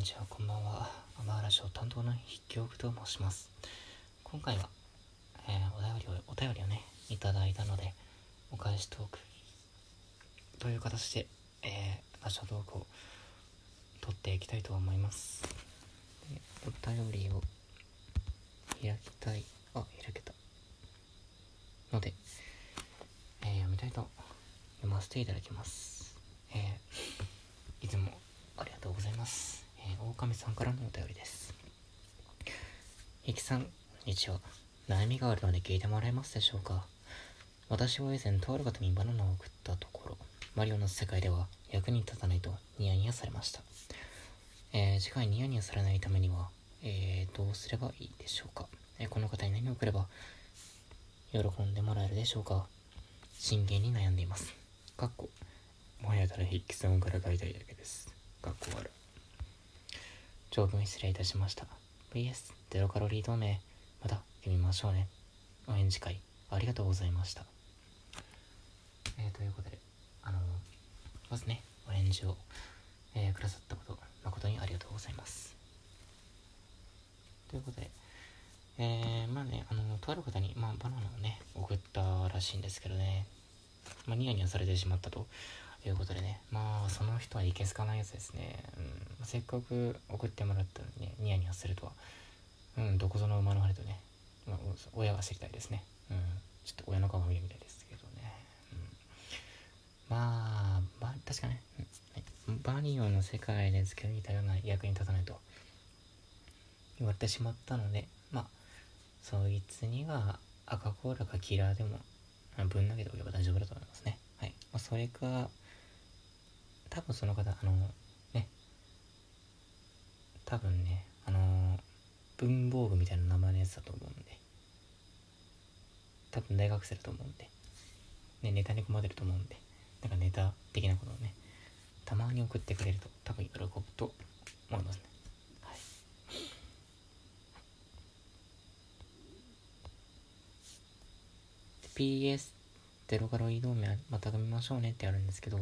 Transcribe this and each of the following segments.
にちは、こんばんは。アマーラジオ担当の筆記部と申します。今回は、えーお便りを、お便りをね、いただいたので、お返しトークという形で、えー、ラジオトークを撮っていきたいと思います。でお便りを開きたい、あ、開けた。ので、えー読みたいと読ませていただきます。えーいつもありがとうございます。えー、狼さんからのお便りです。ひきさん、こんにちは。悩みがあるので聞いてもらえますでしょうか？私は以前、とある方にバナナを送ったところ、マリオの世界では役に立たないとニヤニヤされました。えー次回ニヤニヤされないためには、えーどうすればいいでしょうか、えーこの方に何を送れば喜んでもらえるでしょうか？真剣に悩んでいます。かっこもはやたら筆記さんから書いたいだけです。かっこ悪い。長文失礼いたしました。VS、ゼロカロリー同盟、また読みましょうね。お返事会、ありがとうございました。えー、ということで、あのまずね、お返事を、えーくださったこと、誠にありがとうございます。ということで、えー、まあね、あの、とある方に、まあ、バナナをね、送ったらしいんですけどね、まあ、ニヤニヤされてしまったとということでね、まあ、その人はいけすかないやつですね。うん、せっかく送ってもらったのにね、ニヤニヤするとは、うん、どこぞの馬の羽とね、まあ、親が知りたいですね。うん、ちょっと親の顔が見るみたいですけどね。うん、まあ、ば確かね、うんバニオの世界で付けにたような役に立たないと言われてしまったので、まあ、そいつには赤コーラかキラーでも、ぶん投げておけば大丈夫だと思いますね。はい。まあ、それか、多分その方、あの、ね、多分ね、あの、文房具みたいな名前のやつだと思うんで、多分大学生だと思うんで、ね、ネタに込まれると思うんで、なんかネタ的なことをね、たまに送ってくれると多分喜ぶと思いますね。はい。PS ゼロカロリー同盟また組みましょうねってあるんですけど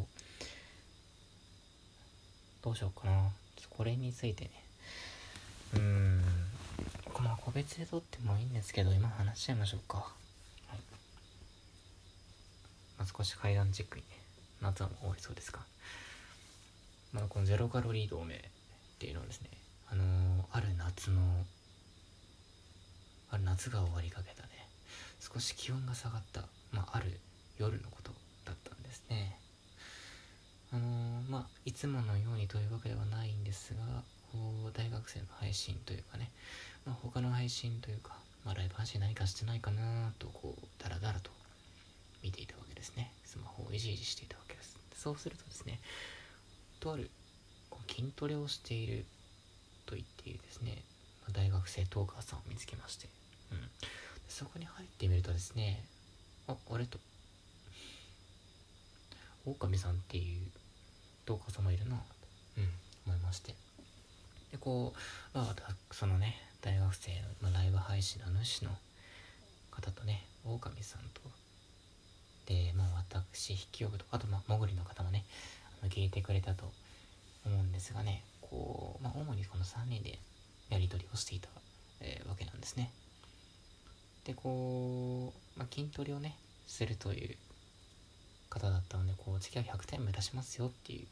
どうしようかな。これについてね。うーん。まあ個別で撮ってもいいんですけど今話しちゃいましょうか。はい、まあ、少し階段チックにね夏はもう終わりそうですかまあこのゼロカロリー同盟っていうのはですねあのーある夏のある夏が終わりかけたね少し気温が下がった、まあ、ある夜のことだったんですねあのーまあいつものようにというわけではないんですが大学生の配信というかね、まあ、他の配信というか、まあ、ライブ配信何かしてないかなとこうダラダラと見ていたわけですね。スマホをいじいじしていたわけです。そうするとですねとあるこう筋トレをしていると言っているですね、まあ大学生トーカーさんを見つけまして、うん、そこに入ってみるとですねああれと狼さんっていうトーカー様いるな。と、うん、思いまして。でこう、まあ、そのね大学生の、まあ、ライブ配信の主の方とね狼さんとでまあ私筆記用具とあとまあもぐりの方もねあの聞いてくれたと思うんですがねこう、まあ、主にこの3人でやり取りをしていた、えーわけなんですね。でこう、まあ、筋トレをねするという方だったのでこう次は100点目指しますよっていう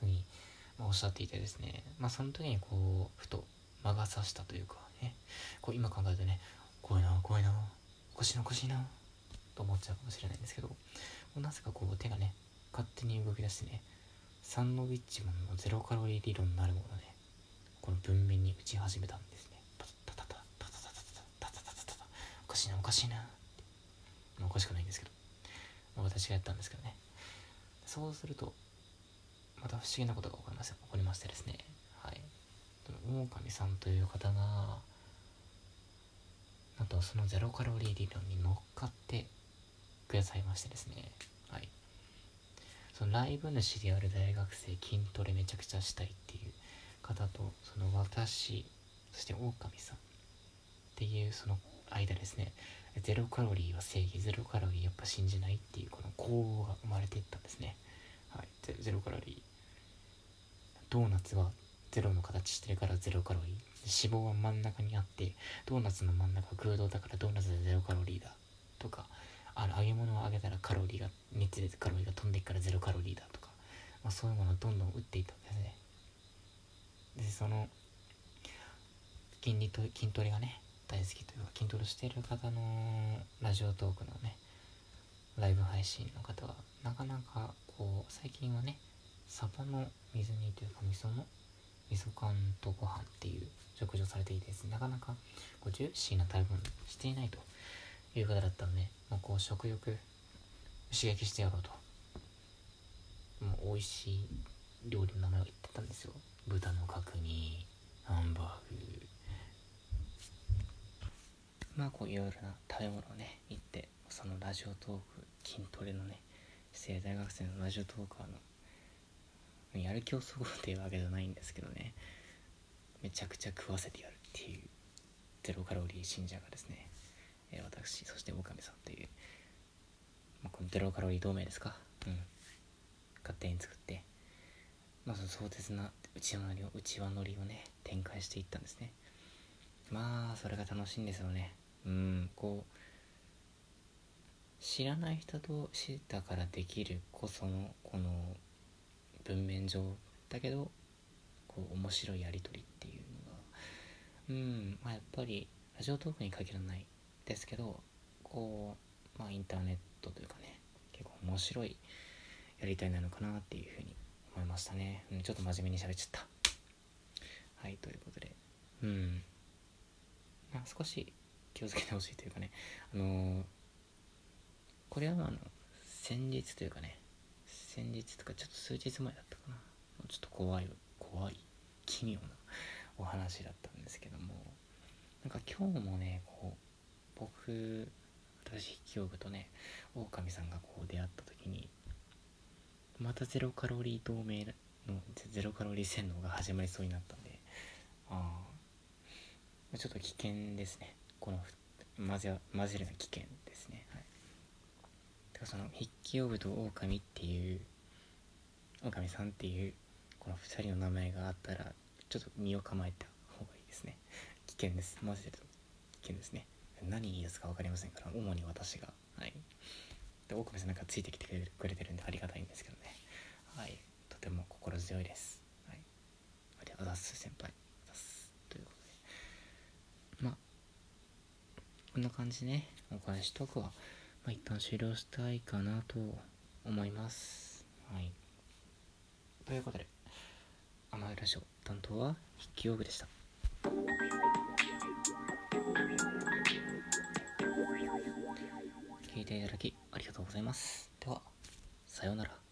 ふうに、まあ、おっしゃっていてですねまあその時にこうふと魔が差したというかねこう今考えるとね怖いな怖いなおかしいなおかしいなと思っちゃうかもしれないんですけどなぜかこう手がね勝手に動き出してねサンドウィッチマンのゼロカロリー理論になるものねこの文面に打ち始めたんですね。タタタタタタタタタタタタタタおかしいなおかしいなってまあおかしくないんですけど、まあ私がやったんですけどね。そうするとまた不思議なことが起こります起こりましてですね。はい。狼さんという方がなんとそのゼロカロリー理論に乗っかってくださいましてですね。はい。そのライブ主である大学生筋トレめちゃくちゃしたいっていう方とその私そして狼さんっていうその間ですね。ゼロカロリーは正義ゼロカロリーやっぱ信じないっていうこの項が生まれていったんですね。はい。ゼロカロリー。ドーナツはゼロの形してるからゼロカロリー。脂肪は真ん中にあってドーナツの真ん中空洞だからドーナツでゼロカロリーだ。とかあの揚げ物を揚げたらカロリーが熱でカロリーが飛んでいくからゼロカロリーだ。とか、まあ、そういうものをどんどん打っていったわけですね。でその筋と筋トレがね大好きというか筋トレしている方のラジオトークのねライブ配信の方はなかなかこう最近はねサバの水煮というか味噌の味噌缶とご飯っていう食事をされていてですねなかなかこうジューシーな食べ物していないという方だったのでもうこう食欲刺激してやろうと。もう美味しい料理の名前を言ってたんですよ。豚の角煮ハンバーグ。まあこういろいろな食べ物をね言ってそのラジオトーク筋トレのね生大学生のラジオトーカーのやる気をそごうっていうわけじゃないんですけどねめちゃくちゃ食わせてやるっていうゼロカロリー信者がですね、えー、私そして岡部さんという、まあ、このゼロカロリー同盟ですか？うん。勝手に作ってまあその壮絶な内輪乗りを内輪乗りをね展開していったんですね。まあそれが楽しいんですよね。うんこう知らない人と知ったからできるこそのこの文面上だけどこう面白いやり取りっていうのがうんまあやっぱりラジオトークに限らないですけどこうまあインターネットというかね結構面白いやりたいなのかなっていうふうに思いましたね、うん、ちょっと真面目に喋っちゃった。はいということで。うん。まあ少し気をつけてほしいというかね。あのーこれはあの先日というかね。先日とかちょっと数日前だったかな。ちょっと怖い怖い奇妙なお話だったんですけども。なんか今日もねこう僕私筆記用具とね狼さんがこう出会った時にまたゼロカロリー同盟のゼロカロリー洗脳が始まりそうになったんで。ああちょっと危険ですね。この混ぜ混ぜるの危険ですね。はい。かその筆記用具と狼っていう狼さんっていうこの2人の名前があったらちょっと身を構えた方がいいですね。危険です。マジで危険ですね。何言い出すか分かりませんから主に私が。はい。で狼さんなんかついてきてくれてるんでありがたいんですけどね。はい。とても心強いです。はい。ありがとうございます先輩ということでまあこんな感じねお返しトークはまあ、一旦終了したいかなと思います。はい。ということで、甘いラジオ担当は筆記用具でした。聞いていただきありがとうございます。では、さようなら。